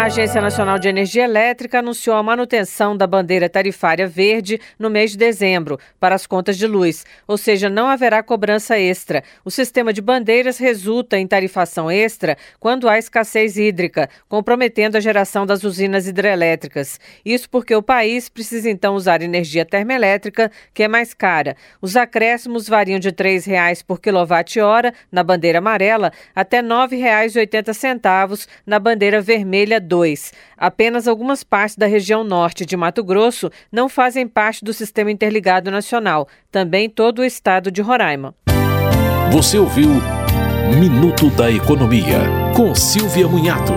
A Agência Nacional de Energia Elétrica anunciou a manutenção da bandeira tarifária verde no mês de dezembro para as contas de luz, ou seja, não haverá cobrança extra. O sistema de bandeiras resulta em tarifação extra quando há escassez hídrica, comprometendo a geração das usinas hidrelétricas. Isso porque o país precisa então usar energia termoelétrica, que é mais cara. Os acréscimos variam de R$ 3,00 por quilowatt-hora na bandeira amarela até R$ 9,80 na bandeira vermelha 2. Apenas algumas partes da região norte de Mato Grosso não fazem parte do Sistema Interligado Nacional, também todo o estado de Roraima. Você ouviu Minuto da Economia, com Silvia Munhato.